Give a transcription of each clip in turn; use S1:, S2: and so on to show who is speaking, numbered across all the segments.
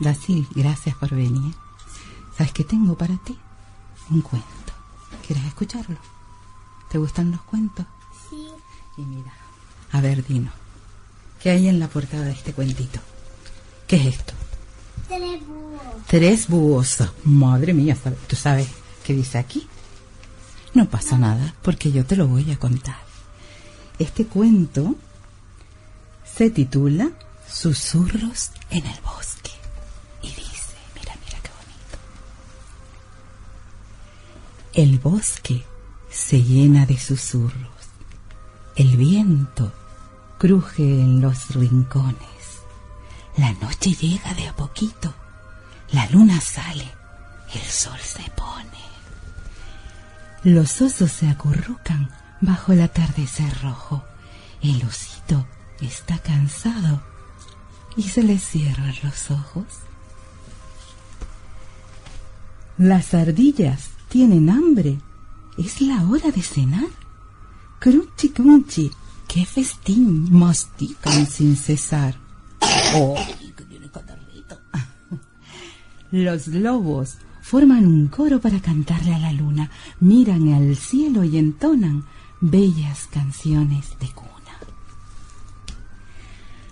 S1: Basil, gracias por venir. ¿Sabes qué tengo para ti? Un cuento. ¿Quieres escucharlo? ¿Te gustan los cuentos?
S2: Sí.
S1: Y mira, a ver, Dino, ¿qué hay en la portada de este cuentito? ¿Qué es esto?
S2: Tres búhos.
S1: Tres búhos. Madre mía, ¿sabe- ¿tú sabes qué dice aquí? No pasa nada, porque yo te lo voy a contar. Este cuento se titula Susurros en el bosque. El bosque se llena de susurros. El viento cruje en los rincones. La noche llega de a poquito. La luna sale. El sol se pone. Los osos se acurrucan bajo el atardecer rojo. El osito está cansado y se le cierran los ojos. Las ardillas tienen hambre. Es la hora de cenar. Crunchi, crunchi, qué festín mastican sin cesar. ¡Oh! Los lobos forman un coro para cantarle a la luna, miran al cielo y entonan bellas canciones de cuna.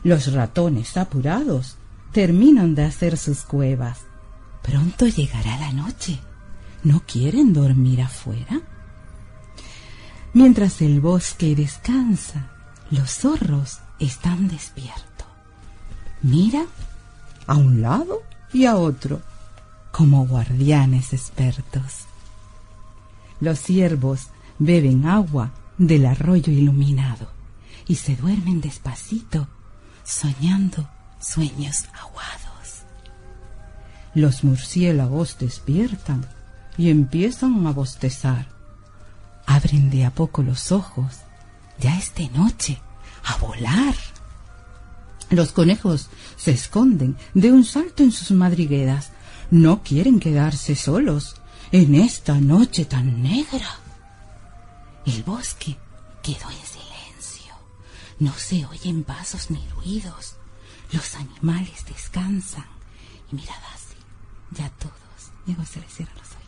S1: Los ratones apurados terminan de hacer sus cuevas. Pronto llegará la noche. ¿No quieren dormir afuera? Mientras el bosque descansa, los zorros están despiertos. Mira a un lado y a otro, como guardianes expertos. Los ciervos beben agua del arroyo iluminado y se duermen despacito, soñando sueños aguados. Los murciélagos despiertan y empiezan a bostezar. Abren de a poco los ojos. Ya es de noche. A volar. Los conejos se esconden de un salto en sus madrigueras. No quieren quedarse solos en esta noche tan negra. El bosque quedó en silencio. No se oyen pasos ni ruidos. Los animales descansan. Y mirad así, ya todos, luego se les los ojitos.